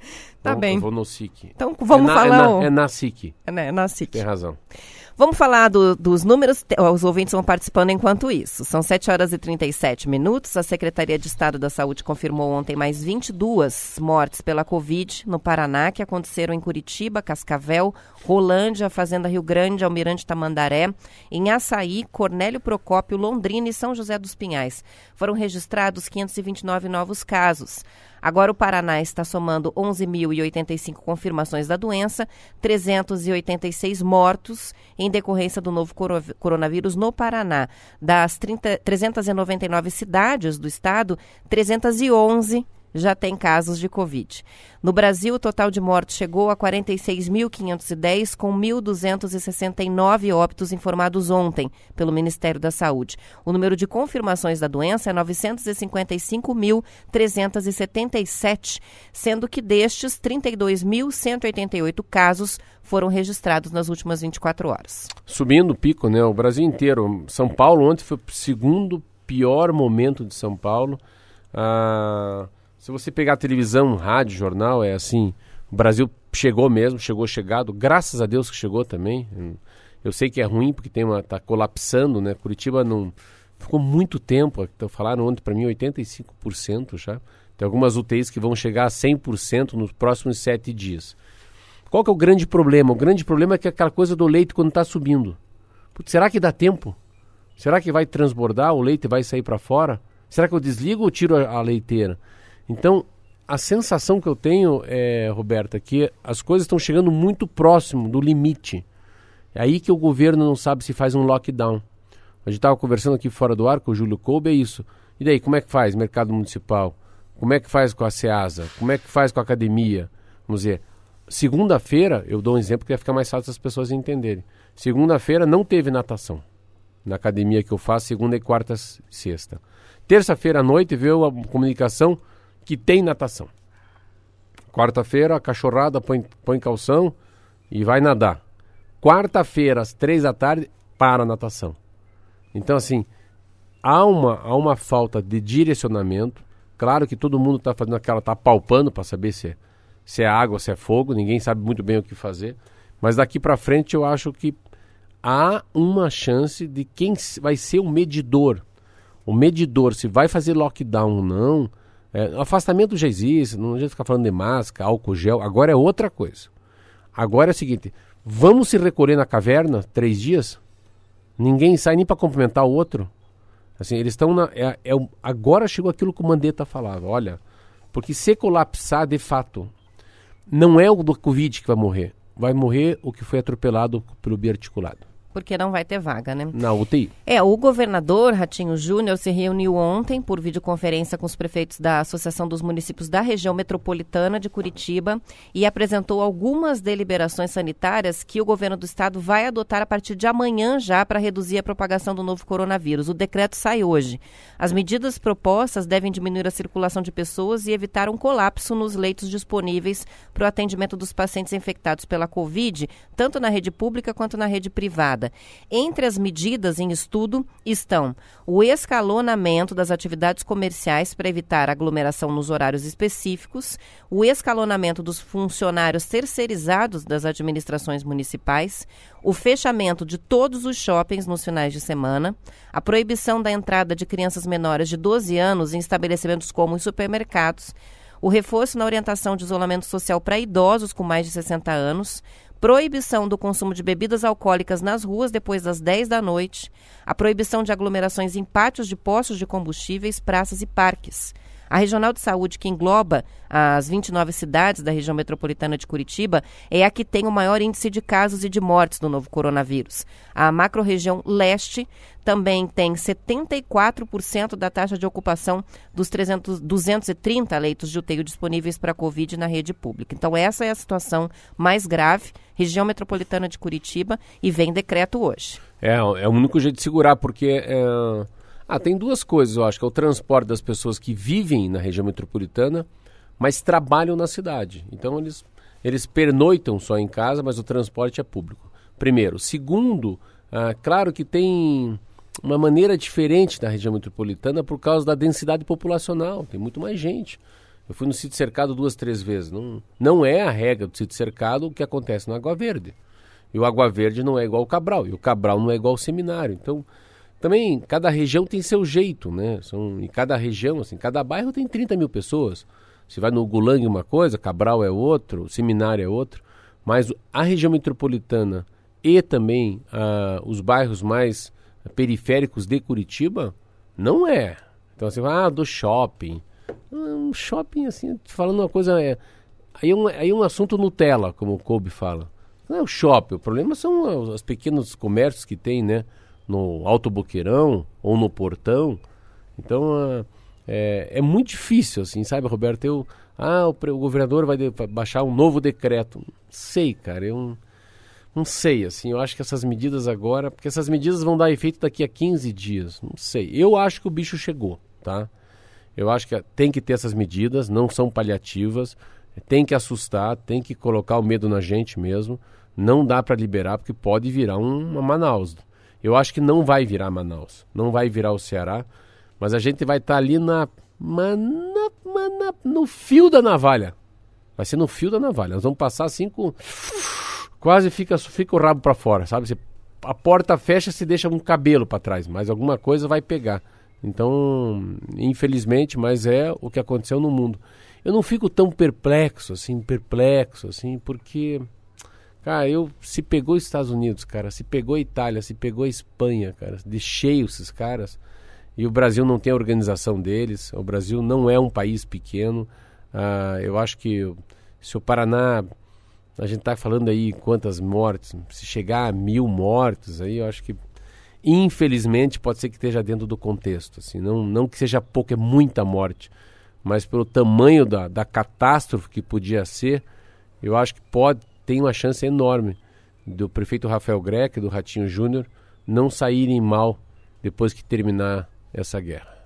Tá
eu,
bem.
Eu vou no SIC.
Então vamos
é
na, falar.
É na, é na SIC.
É na, é na SIC.
Tem razão.
Vamos falar do, dos números, os ouvintes vão participando enquanto isso. São 7 horas e 37 minutos. A Secretaria de Estado da Saúde confirmou ontem mais 22 mortes pela Covid no Paraná, que aconteceram em Curitiba, Cascavel, Rolândia, Fazenda Rio Grande, Almirante Tamandaré, em Açaí, Cornélio Procópio, Londrina e São José dos Pinhais. Foram registrados 529 novos casos. Agora o Paraná está somando 11.085 confirmações da doença, 386 mortos em decorrência do novo coronavírus no Paraná. Das 30, 399 cidades do estado, 311 já tem casos de Covid. No Brasil, o total de mortes chegou a 46.510, com 1.269 óbitos informados ontem pelo Ministério da Saúde. O número de confirmações da doença é 955.377, sendo que destes, 32.188 casos foram registrados nas últimas 24 horas.
Subindo o pico, né? O Brasil inteiro. São Paulo ontem foi o segundo pior momento de São Paulo. Ah se você pegar televisão, rádio, jornal, é assim. O Brasil chegou mesmo, chegou chegado. Graças a Deus que chegou também. Eu sei que é ruim porque tem uma tá colapsando, né? Curitiba não ficou muito tempo, então falaram ontem para mim 85% já. Tem algumas UTIs que vão chegar a 100% nos próximos sete dias. Qual que é o grande problema? O grande problema é que aquela coisa do leite quando está subindo. Putz, será que dá tempo? Será que vai transbordar? O leite vai sair para fora? Será que eu desligo ou tiro a, a, leiteira? Então, a sensação que eu tenho, é, Roberta, é que as coisas estão chegando muito próximo do limite. É aí que o governo não sabe se faz um lockdown. A gente estava conversando aqui fora do ar com o Júlio Koube, é isso. E daí, como é que faz mercado municipal? Como é que faz com a SEASA? Como é que faz com a academia? Vamos dizer, segunda-feira, eu dou um exemplo que vai ficar mais fácil as pessoas entenderem. Segunda-feira não teve natação na academia que eu faço, segunda e quarta sexta. Terça-feira à noite veio a comunicação que tem natação. Quarta-feira, a cachorrada põe, põe calção e vai nadar. Quarta-feira, às três da tarde, para a natação. Então, assim, há uma, há uma falta de direcionamento. Claro que todo mundo está fazendo aquela, está palpando para saber se é, se é água, se é fogo. Ninguém sabe muito bem o que fazer. Mas daqui para frente eu acho que há uma chance de quem vai ser o medidor. O medidor, se vai fazer lockdown ou não. É, afastamento já existe, não adianta ficar falando de máscara, álcool gel. Agora é outra coisa. Agora é o seguinte: vamos se recolher na caverna três dias? Ninguém sai nem para cumprimentar o outro. Assim, eles estão na. É, é, agora chegou aquilo que o Mandetta falava: olha, porque se colapsar de fato, não é o do Covid que vai morrer, vai morrer o que foi atropelado pelo biarticulado
porque não vai ter vaga, né?
Na UTI.
É, o governador Ratinho Júnior se reuniu ontem por videoconferência com os prefeitos da Associação dos Municípios da Região Metropolitana de Curitiba e apresentou algumas deliberações sanitárias que o governo do estado vai adotar a partir de amanhã já para reduzir a propagação do novo coronavírus. O decreto sai hoje. As medidas propostas devem diminuir a circulação de pessoas e evitar um colapso nos leitos disponíveis para o atendimento dos pacientes infectados pela Covid, tanto na rede pública quanto na rede privada. Entre as medidas em estudo estão o escalonamento das atividades comerciais para evitar aglomeração nos horários específicos, o escalonamento dos funcionários terceirizados das administrações municipais, o fechamento de todos os shoppings nos finais de semana, a proibição da entrada de crianças menores de 12 anos em estabelecimentos como os supermercados, o reforço na orientação de isolamento social para idosos com mais de 60 anos, proibição do consumo de bebidas alcoólicas nas ruas depois das 10 da noite, a proibição de aglomerações em pátios de postos de combustíveis, praças e parques. A Regional de Saúde, que engloba as 29 cidades da região metropolitana de Curitiba, é a que tem o maior índice de casos e de mortes do novo coronavírus. A macro-região leste também tem 74% da taxa de ocupação dos 300, 230 leitos de UTI disponíveis para a Covid na rede pública. Então, essa é a situação mais grave, região metropolitana de Curitiba, e vem decreto hoje.
É, é o único jeito de segurar, porque. É ah, tem duas coisas, eu acho, que é o transporte das pessoas que vivem na região metropolitana, mas trabalham na cidade. Então eles, eles pernoitam só em casa, mas o transporte é público. Primeiro. Segundo, ah, claro que tem uma maneira diferente da região metropolitana por causa da densidade populacional. Tem muito mais gente. Eu fui no sítio cercado duas, três vezes. Não, não é a regra do sítio cercado o que acontece no Água Verde. E o Água Verde não é igual ao Cabral. E o Cabral não é igual ao Seminário. Então, também, cada região tem seu jeito, né? São, em cada região, assim, cada bairro tem 30 mil pessoas. Se vai no Gulang uma coisa, Cabral é outro, Seminário é outro. Mas a região metropolitana e também ah, os bairros mais periféricos de Curitiba, não é. Então você vai, ah, do shopping. Um shopping, assim, falando uma coisa. É, aí, é um, aí é um assunto Nutella, como o Kobe fala. Não é o shopping, o problema são os pequenos comércios que tem, né? No Alto Boqueirão ou no Portão. Então é, é muito difícil, assim, sabe, Roberto? Eu, ah, o, o governador vai, de, baixar um novo decreto. Sei, cara, eu não sei, assim, eu acho que essas medidas agora, porque essas medidas vão dar efeito daqui a 15 dias, não sei. Eu acho que o bicho chegou, tá? Eu acho que tem que ter essas medidas, não são paliativas, tem que assustar, tem que colocar o medo na gente mesmo. Não dá para liberar porque pode virar um, uma Manaus. Eu acho que não vai virar Manaus, não vai virar o Ceará, mas a gente vai estar tá ali na, na, na, no fio da navalha. Vai ser no fio da navalha. Nós vamos passar assim com. Quase fica, fica o rabo para fora, sabe? Você a porta fecha se deixa um cabelo para trás, mas alguma coisa vai pegar. Então, infelizmente, mas é o que aconteceu no mundo. Eu não fico tão perplexo assim, perplexo assim, porque cara, eu se pegou os Estados Unidos, cara, se pegou a Itália, se pegou a Espanha, cara, de cheio esses caras. E o Brasil não tem a organização deles. O Brasil não é um país pequeno. Ah, eu acho que se o Paraná a gente está falando aí quantas mortes, se chegar a mil mortes, aí eu acho que infelizmente pode ser que esteja dentro do contexto, assim, não, não que seja pouco, é muita morte, mas pelo tamanho da, da catástrofe que podia ser, eu acho que pode, tem uma chance enorme do prefeito Rafael Greca e do Ratinho Júnior não saírem mal depois que terminar essa guerra.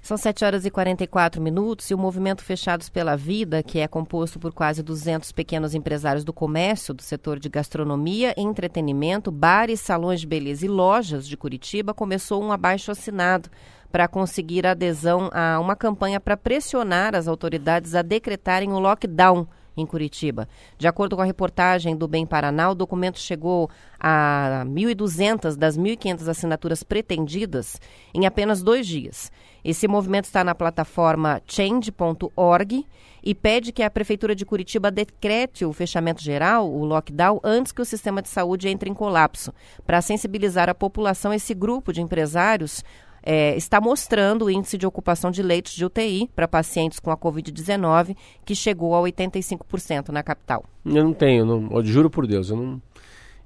São 7 horas e 44 minutos e o movimento Fechados pela Vida, que é composto por quase 200 pequenos empresários do comércio, do setor de gastronomia, entretenimento, bares, salões de beleza e lojas de Curitiba, começou um abaixo assinado para conseguir adesão a uma campanha para pressionar as autoridades a decretarem o lockdown em Curitiba. De acordo com a reportagem do Bem Paraná, o documento chegou a 1.200 das 1.500 assinaturas pretendidas em apenas dois dias. Esse movimento está na plataforma change.org e pede que a Prefeitura de Curitiba decrete o fechamento geral, o lockdown, antes que o sistema de saúde entre em colapso. Para sensibilizar a população, esse grupo de empresários é, está mostrando o índice de ocupação de leitos de UTI para pacientes com a Covid-19, que chegou a 85% na capital.
Eu não tenho, não, eu juro por Deus, eu não,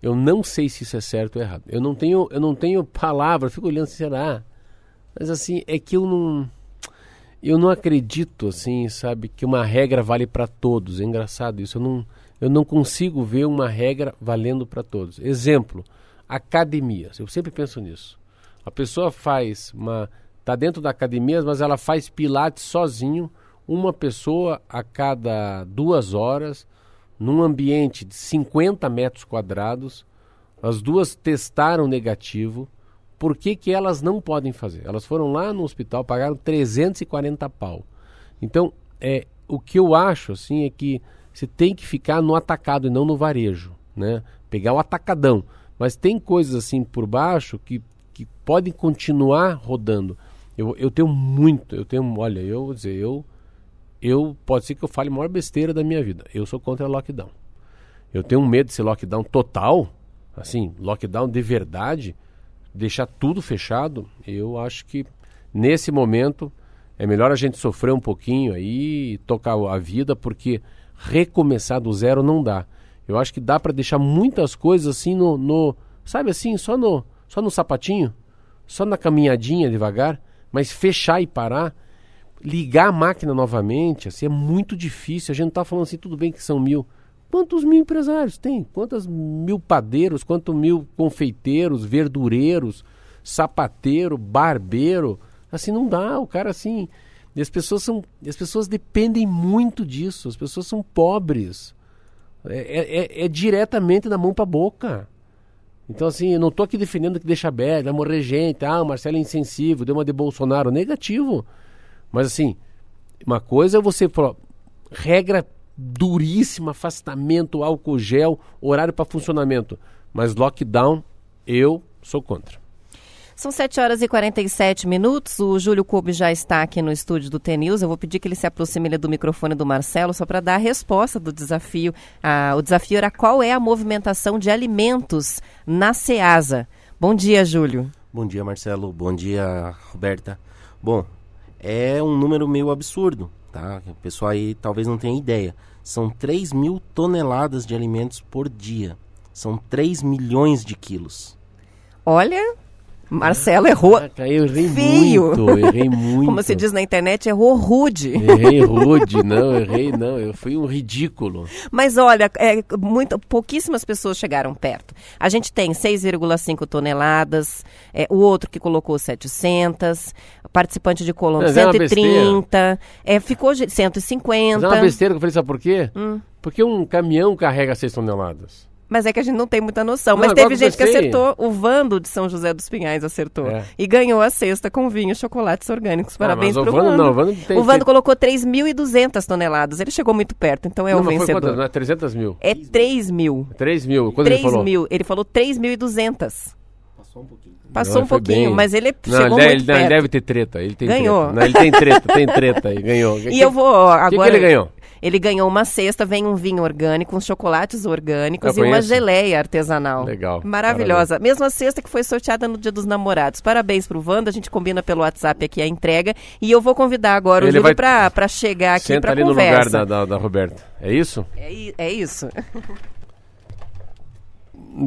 eu não sei se isso é certo ou errado. Eu não tenho, eu não tenho palavra, fico olhando, será? Mas assim, é que eu não. Eu não acredito, assim, sabe, que uma regra vale para todos. É engraçado isso. Eu não, eu não consigo ver uma regra valendo para todos. Exemplo, academias. Eu sempre penso nisso. A pessoa faz uma. está dentro da academia, mas ela faz pilates sozinho, uma pessoa a cada duas horas, num ambiente de 50 metros quadrados. As duas testaram negativo. Por que, que elas não podem fazer? Elas foram lá no hospital, pagaram 340 pau. Então, é, o que eu acho assim é que você tem que ficar no atacado e não no varejo, né? Pegar o atacadão. Mas tem coisas assim por baixo que que podem continuar rodando. Eu, eu tenho muito, eu tenho, olha, eu vou dizer, eu, eu pode ser que eu fale a maior besteira da minha vida. Eu sou contra lockdown. Eu tenho medo de ser lockdown total, assim, lockdown de verdade, deixar tudo fechado. Eu acho que nesse momento é melhor a gente sofrer um pouquinho aí tocar a vida, porque recomeçar do zero não dá. Eu acho que dá para deixar muitas coisas assim no, no, sabe assim, só no só no sapatinho, só na caminhadinha devagar, mas fechar e parar, ligar a máquina novamente, assim, é muito difícil. A gente está falando assim, tudo bem que são mil. Quantos mil empresários tem? Quantos mil padeiros, quantos mil confeiteiros, verdureiros, sapateiro, barbeiro? Assim não dá, o cara assim. E as pessoas são. As pessoas dependem muito disso. As pessoas são pobres. É, é, é, é diretamente da mão para a boca. Então, assim, eu não estou aqui defendendo que deixa aberto, vai morrer gente, ah, o Marcelo é insensível, deu uma de Bolsonaro. Negativo. Mas, assim, uma coisa é você falar, regra duríssima, afastamento, álcool gel, horário para funcionamento. Mas lockdown, eu sou contra.
São 7 horas e 47 minutos. O Júlio Kobe já está aqui no estúdio do TNews. Eu vou pedir que ele se aproxime do microfone do Marcelo só para dar a resposta do desafio. Ah, o desafio era qual é a movimentação de alimentos na SEASA. Bom dia, Júlio.
Bom dia, Marcelo. Bom dia, Roberta. Bom, é um número meio absurdo, tá? O pessoal aí talvez não tenha ideia. São 3 mil toneladas de alimentos por dia. São 3 milhões de quilos.
Olha, Marcelo errou.
Caraca, eu errei feio. muito, errei [laughs] muito.
Como se diz na internet, errou rude.
Errei rude, não, errei não, eu fui um ridículo.
Mas olha, é, muito, pouquíssimas pessoas chegaram perto. A gente tem 6,5 toneladas, é, o outro que colocou 700, participante de Colômbia 130, é, ficou 150. Mas
é uma besteira que eu falei, sabe por quê? Hum. Porque um caminhão carrega 6 toneladas.
Mas é que a gente não tem muita noção.
Não,
Mas
agora
teve
que
gente que acertou. O Vando de São José dos Pinhais acertou.
É.
E ganhou a cesta com vinho e chocolates orgânicos. Parabéns
Ah, mas
pro
o Vando,
Vando.
não, o Vando tem-
o Vando
tem-
colocou 3.200 toneladas. Ele chegou muito perto, então é
não,
o vencedor.
quantas? Não é 300 mil?
É 3 mil.
3 mil. Quando
3
ele falou?
mil. Ele falou 3.200.
Passou um pouquinho.
Passou
Não,
um pouquinho,
bem.
mas ele
Não,
chegou
ele,
muito
ele- não, ele
perto.
deve ter treta. Ele tem
Ganhou.
treta. Não, ele tem treta, tem treta aí, ganhou. [laughs]
E eu vou ó,
O que,
agora.
que ele ganhou?
Ele ganhou uma cesta, vem um vinho orgânico, uns chocolates orgânicos
Eu
e uma
conheço.
geleia artesanal.
Legal.
Maravilhosa. Mesma cesta que foi sorteada no Dia dos Namorados. Parabéns pro Wanda, a gente combina pelo WhatsApp aqui a entrega. E eu vou convidar agora o
Ele
Júlio
vai-
pra, pra chegar aqui
Senta
pra
ali no lugar da, da, da Roberta. É isso?
É, é isso. [laughs]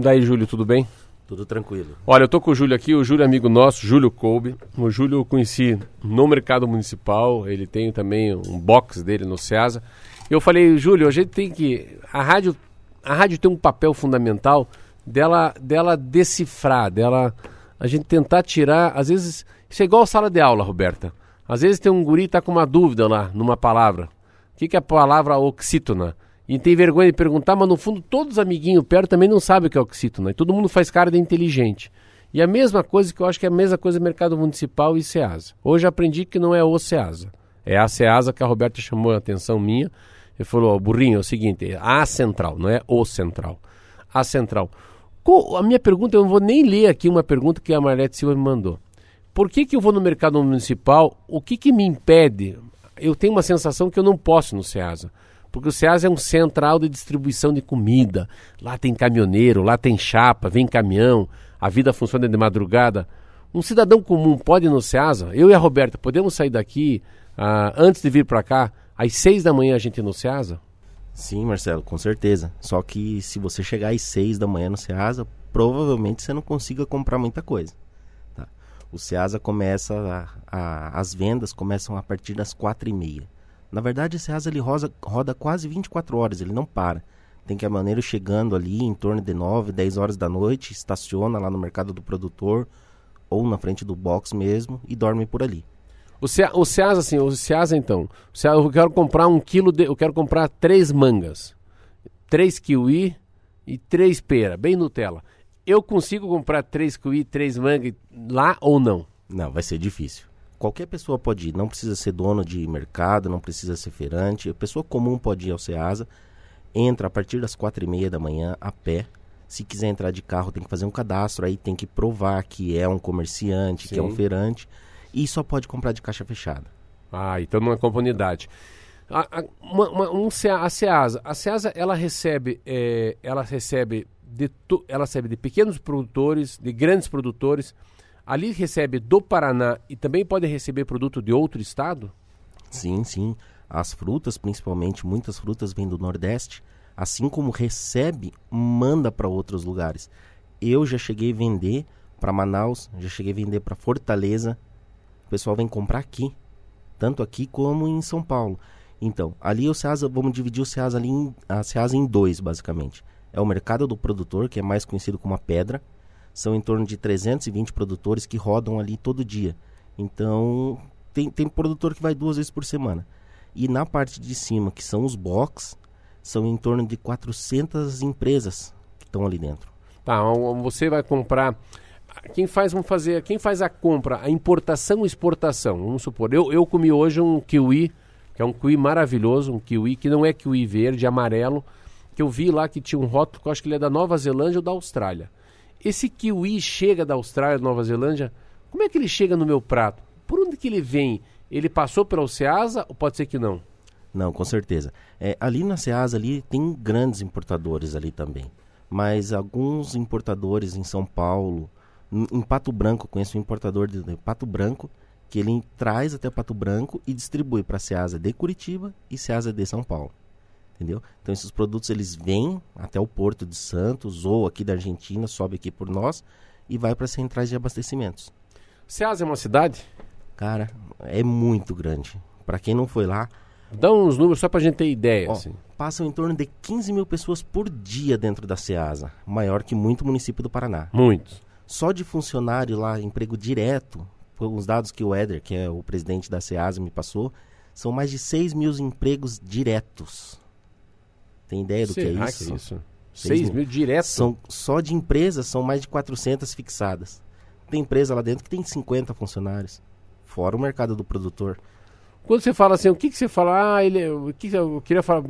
Daí, Júlio, tudo bem?
Tudo tranquilo.
Olha, eu tô com o Júlio aqui, o Júlio é amigo nosso, Júlio Koube. O Júlio eu conheci no mercado municipal, ele tem também um box dele no Ceasa. Eu falei, Júlio, a gente tem que. A rádio, a rádio tem um papel fundamental dela, dela decifrar, dela. A gente tentar tirar. Às vezes. Isso é igual sala de aula, Roberta. Às vezes tem um guri que tá com uma dúvida lá, numa palavra. O que, que é a palavra oxítona? E tem vergonha de perguntar, mas no fundo todos os amiguinhos perto também não sabem o que é oxítona. E todo mundo faz cara de inteligente. E a mesma coisa que eu acho que é a mesma coisa mercado municipal e SEASA. Hoje aprendi que não é o SEASA. É a SEASA que a Roberta chamou a atenção minha. Ele falou, burrinho, é o seguinte, a central, não é o central. A central. A minha pergunta, eu não vou nem ler aqui uma pergunta que a Marlete Silva me mandou. Por que, que eu vou no mercado municipal? O que, que me impede? Eu tenho uma sensação que eu não posso no SEASA. Porque o SEASA é um central de distribuição de comida. Lá tem caminhoneiro, lá tem chapa, vem caminhão, a vida funciona de madrugada. Um cidadão comum pode ir no SEASA? Eu e a Roberta podemos sair daqui ah, antes de vir para cá, às seis da manhã a gente no SEASA?
Sim, Marcelo, com certeza. Só que se você chegar às 6 da manhã no Ceasa, provavelmente você não consiga comprar muita coisa. tá? O Ceasa começa, a- a- as vendas começam a partir das 4 e meia. Na verdade, o Ceasa ele roda, quase 24 horas, ele não para. Tem caminhoneiro chegando ali em torno de 9, 10 horas da noite, estaciona lá no mercado do produtor ou na frente do box mesmo e dorme por ali.
O, Cea, o Ceasa, assim, o Ceasa então. O Ceasa, eu quero comprar um quilo de. Eu quero comprar três mangas. Três kiwi e três pera, bem Nutella. Eu consigo comprar três kiwi, três mangas lá ou não?
Não, vai ser difícil. Qualquer pessoa pode ir, não precisa ser dono de mercado, não precisa ser feirante. A pessoa comum pode ir ao Ceasa, entra a partir das quatro e meia da manhã a pé. Se quiser entrar de carro, tem que fazer um cadastro, aí tem que provar que é um comerciante, que é um
Sim.
feirante, e só pode comprar de caixa fechada.
Ah, então não é comunidade. A, a, uma- uma- um a Ceasa, a Ceasa ela recebe, eh, ela recebe de, ela recebe de pequenos produtores, de grandes produtores. Ali recebe do Paraná e também pode receber produto de outro estado?
Sim, sim. As frutas, principalmente, muitas frutas vêm do Nordeste. Assim como recebe, manda para outros lugares. Eu já cheguei a vender para Manaus, já cheguei a vender para Fortaleza. O pessoal vem comprar aqui, tanto aqui como em São Paulo. Então, ali o Ceasa, vamos dividir o Ceasa ali em, a em dois, basicamente. É o mercado do produtor, que é mais conhecido como a pedra. São em torno de 320 produtores que rodam ali todo dia. Então, tem, tem produtor que vai duas vezes por semana. E na parte de cima, que são os box, são em torno de 400 empresas que estão ali dentro.
Tá, você vai comprar. Quem faz, vamos fazer, quem faz a compra, a importação exportação? Vamos supor, eu, eu comi hoje um kiwi, que é um kiwi maravilhoso, um kiwi que não é kiwi verde, amarelo, que eu vi lá que tinha um rótulo, que eu acho que ele é da Nova Zelândia ou da Austrália. Esse kiwi chega da Austrália, Nova Zelândia, como é que ele chega no meu prato? Por onde que ele vem? Ele passou pela Oceasa ou pode ser que não?
Não, com certeza. É, ali na Ceasa ali tem grandes importadores ali também. Mas alguns importadores em São Paulo, em, Pato Branco, conheço um importador de, Pato Branco, que ele traz até Pato Branco e distribui para a Ceasa de Curitiba e Ceasa de São Paulo. Entendeu? Então esses produtos eles vêm até o Porto de Santos ou aqui da Argentina, sobe aqui por nós e vai para centrais de abastecimentos.
Oceasa é uma cidade?
Cara, é muito grande. Para quem não foi lá,
Dá uns números só pra gente ter ideia.
Ó,
assim.
passam em torno de 15 mil pessoas por dia dentro da SEASA, maior que muito município do Paraná.
Muitos.
Só de funcionário lá, emprego direto, por os dados que o Éder, que é o presidente da SEASA, me passou, são mais de 6 mil empregos diretos. Tem ideia do que é
Será
isso?
que é isso? 6 mil direto?
São, só de empresas são mais de 400 fixadas. Tem empresa lá dentro que tem 50 funcionários, fora o mercado do produtor.
Quando você fala assim, o que, que você fala? Ah, ele, o que eu queria falar,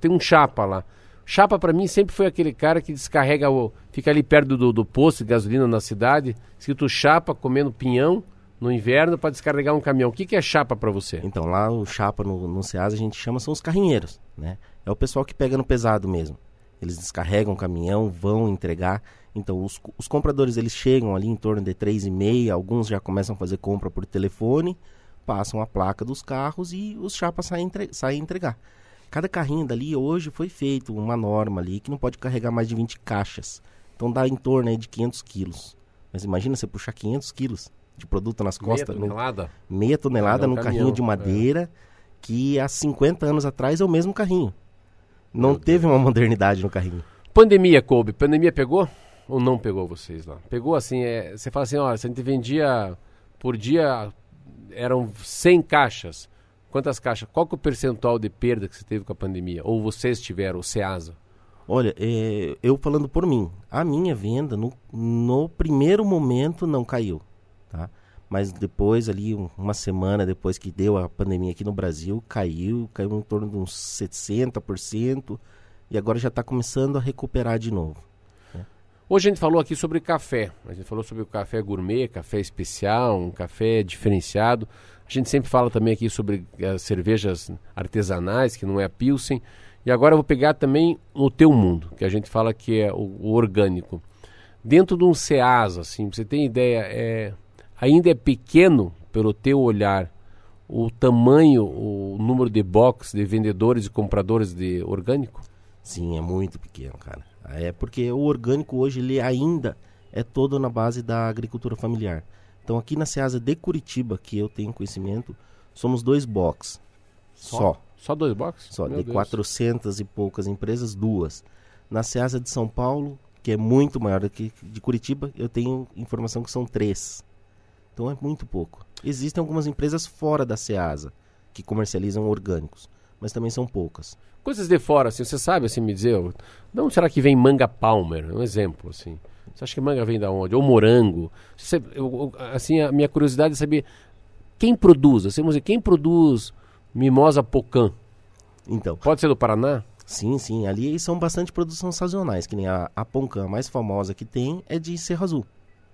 tem um chapa lá. Chapa para mim sempre foi aquele cara que descarrega o, fica ali perto do, do posto de gasolina na cidade, escrito chapa comendo pinhão no inverno para descarregar um caminhão. O que, que é chapa para você?
Então lá o chapa no, no Ceasa a gente chama são os carrinheiros, né? É o pessoal que pega no pesado mesmo. Eles descarregam o caminhão, vão entregar. Então os, os compradores eles chegam ali em torno de três e meia, alguns já começam a fazer compra por telefone, passam a placa dos carros e os chapas saem, entre, saem entregar. Cada carrinho dali hoje foi feito uma norma ali que não pode carregar mais de 20 caixas. Então dá em torno aí de 500 quilos. Mas imagina você puxar 500 quilos de produto nas costas.
Meia tonelada?
No, meia tonelada é um caminhão, carrinho de madeira é. que há 50 anos atrás é o mesmo carrinho. Não Meu teve Deus. uma modernidade no carrinho.
Pandemia, Kobe. Pandemia pegou ou não pegou vocês lá? Pegou assim, é, você fala assim, ó, se a gente vendia por dia eram 100 caixas. Quantas caixas? Qual que é o percentual de perda que você teve com a pandemia? Ou vocês tiveram, o SEASA?
Olha, é, eu falando por mim, a minha venda no, no primeiro momento não caiu, tá? Mas depois ali, uma semana depois que deu a pandemia aqui no Brasil, caiu, caiu em torno de uns 60%, e agora já está começando a recuperar de novo.
Hoje a gente falou aqui sobre café. A gente falou sobre o café gourmet, café especial, um café diferenciado. A gente sempre fala também aqui sobre as cervejas artesanais, que não é a Pilsen. E agora eu vou pegar também o teu mundo, que a gente fala que é o, o orgânico. Dentro de um CEASA, assim, você tem ideia, é, ainda é pequeno pelo teu olhar o tamanho, o número de box de vendedores e compradores de orgânico?
Sim, é muito pequeno, cara. É porque o orgânico hoje ele ainda é todo na base da agricultura familiar. Então aqui na Ceasa de Curitiba, que eu tenho conhecimento, somos dois box. Só. Só,
Só dois box?
Só, Meu de Deus. 400 e poucas empresas, duas. Na Ceasa de São Paulo, que é muito maior do que de Curitiba, eu tenho informação que são três. Então é muito pouco. Existem algumas empresas fora da Ceasa que comercializam orgânicos, mas também são poucas.
Coisas de fora, assim, você sabe assim me dizer, de onde será que vem manga palmer? Um exemplo, assim. Você acha que manga vem da onde? Ou morango? Você, eu, assim, a minha curiosidade é saber quem produz, assim, quem produz mimosa pocã?
Então.
Pode ser do Paraná?
Sim, sim. Ali são bastante produções sazonais, que nem a, a poncã mais famosa que tem é de Serra Azul.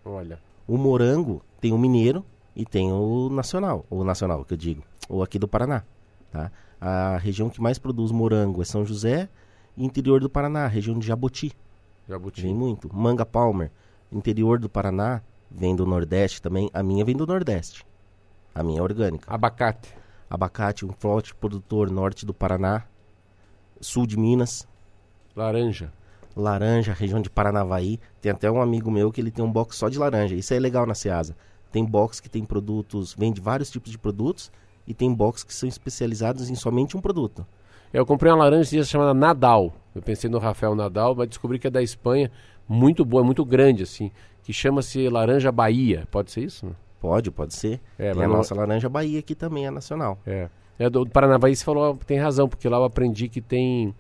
Olha.
O morango tem o mineiro e tem o nacional, o nacional que eu digo, ou aqui do Paraná, tá? A região que mais produz morango é São José e interior do Paraná, região de Jabuti.
Jabuti.
Vem muito. Manga Palmer, interior do Paraná, vem do Nordeste também. A minha vem do Nordeste. A minha é orgânica.
Abacate.
Abacate, um forte produtor norte do Paraná, sul de Minas.
Laranja.
Laranja, região de Paranavaí. Tem até um amigo meu que ele tem um box só de laranja. Isso é legal na Ceasa. Tem box que tem produtos, vende vários tipos de produtos e tem box que são especializados em somente um produto.
Eu comprei uma laranja chamada Nadal. Eu pensei no Rafael Nadal, mas descobri que é da Espanha, muito boa, muito grande assim, que chama-se laranja Bahia. Pode ser isso?
Pode, pode ser. É, tem a nossa laranja Bahia aqui também é nacional.
É. É do, do Paranavaí você falou, tem razão, porque lá eu aprendi que tem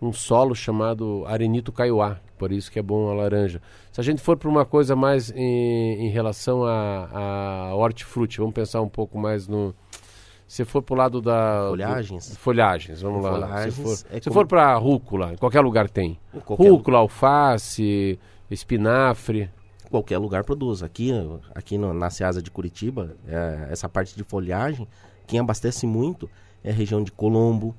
um solo chamado arenito caiuá, por isso que é bom a laranja. Se a gente for para uma coisa mais em, em relação a, a hortifruti, vamos pensar um pouco mais no se for pro lado da.
Folhagens?
Do, folhagens, vamos folhagens lá. Se for, é se como... for pra rúcula, em qualquer lugar tem. Qualquer rúcula, alface, espinafre.
Qualquer lugar produz. Aqui, aqui no, na Seasa de Curitiba, é, essa parte de folhagem, quem abastece muito é a região de Colombo,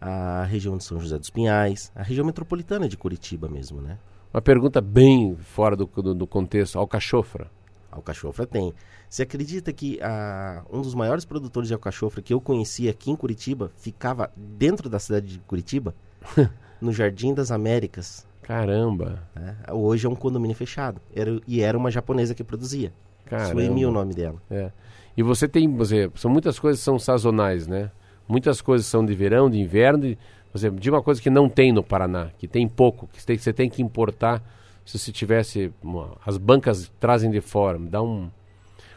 a região de São José dos Pinhais, a região metropolitana de Curitiba mesmo, né?
Uma pergunta bem fora do, do, do contexto. Alcachofra.
Alcachofra tem. Você acredita que ah, um dos maiores produtores de alcachofra que eu conheci aqui em Curitiba ficava dentro da cidade de Curitiba? [laughs] no Jardim das Américas.
Caramba!
É, hoje é um condomínio fechado. Era, e era uma japonesa que produzia.
Caramba.
Suemi o nome dela.
É. E você tem, você, são muitas coisas são sazonais, né? Muitas coisas são de verão, de inverno. De, você, de uma coisa que não tem no Paraná, que tem pouco, que você tem, você tem que importar. Se você tivesse. Uma, as bancas trazem de fora, dá um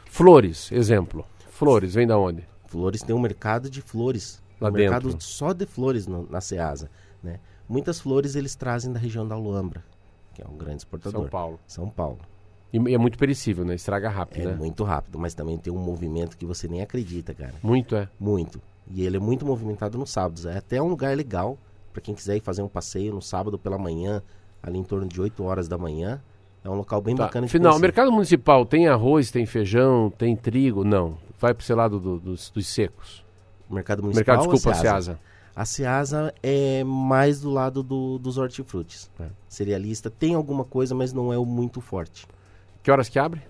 Flores, exemplo. Flores, vem da onde?
Flores tem um mercado de flores. Lá um dentro. mercado só de flores no, na Ceasa, né? Muitas flores eles trazem da região da Luambra, que é um grande exportador.
São Paulo.
São Paulo.
E, e é muito perecível, né? Estraga rápido,
É
né?
muito rápido, mas também tem um movimento que você nem acredita, cara.
Muito, é.
Muito. E ele é muito movimentado nos sábados. É até um lugar legal para quem quiser ir fazer um passeio no sábado pela manhã, ali em torno de 8 horas da manhã. É um local bem
Tá.
bacana de
Final, o
conhecer.
mercado municipal tem arroz, tem feijão, tem trigo? Não. Vai pro seu lado do- dos, dos secos.
Mercado municipal.
Mercado, desculpa,
Ceasa?
Ceasa.
A Ceasa é mais do lado do- dos hortifrutis.
É.
Cerealista tem alguma coisa, mas não é o muito forte.
Que horas que abre?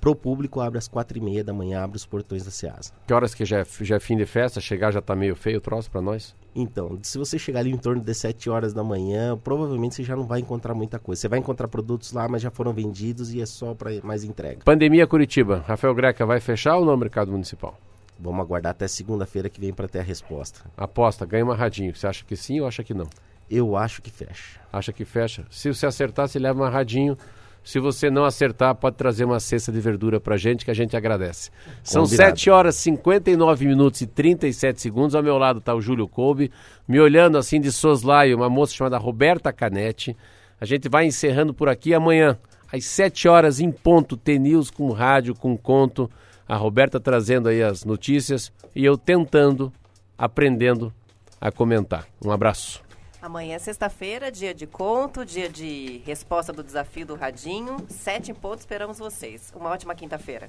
Pro público abre às quatro e meia da manhã, abre os portões da Ceasa.
Que horas que já é, já é fim de festa? Chegar já tá meio feio o troço pra nós?
Então, se você chegar ali em torno de 7 horas da manhã, provavelmente você já não vai encontrar muita coisa. Você vai encontrar produtos lá, mas já foram vendidos e é só para mais entrega.
Pandemia Curitiba. Rafael Greca vai fechar ou não o mercado municipal?
Vamos aguardar até segunda-feira que vem para ter a resposta.
Aposta, ganha uma radinho. Você acha que sim ou acha que não?
Eu acho que fecha.
Acha que fecha? Se você acertar, você leva uma radinho. Se você não acertar, pode trazer uma cesta de verdura pra gente que a gente agradece. São
Combinado.
7 horas 59 minutos e 37 segundos. Ao meu lado tá o Júlio Kolbe, me olhando assim de soslaio, uma moça chamada Roberta Canetti. A gente vai encerrando por aqui amanhã, às 7 horas em ponto, T-News com rádio, com conto. A Roberta trazendo aí as notícias e eu tentando, aprendendo a comentar. Um abraço.
Amanhã é sexta-feira, dia de conto, dia de resposta do desafio do Radinho. Sete em ponto, esperamos vocês. Uma ótima quinta-feira.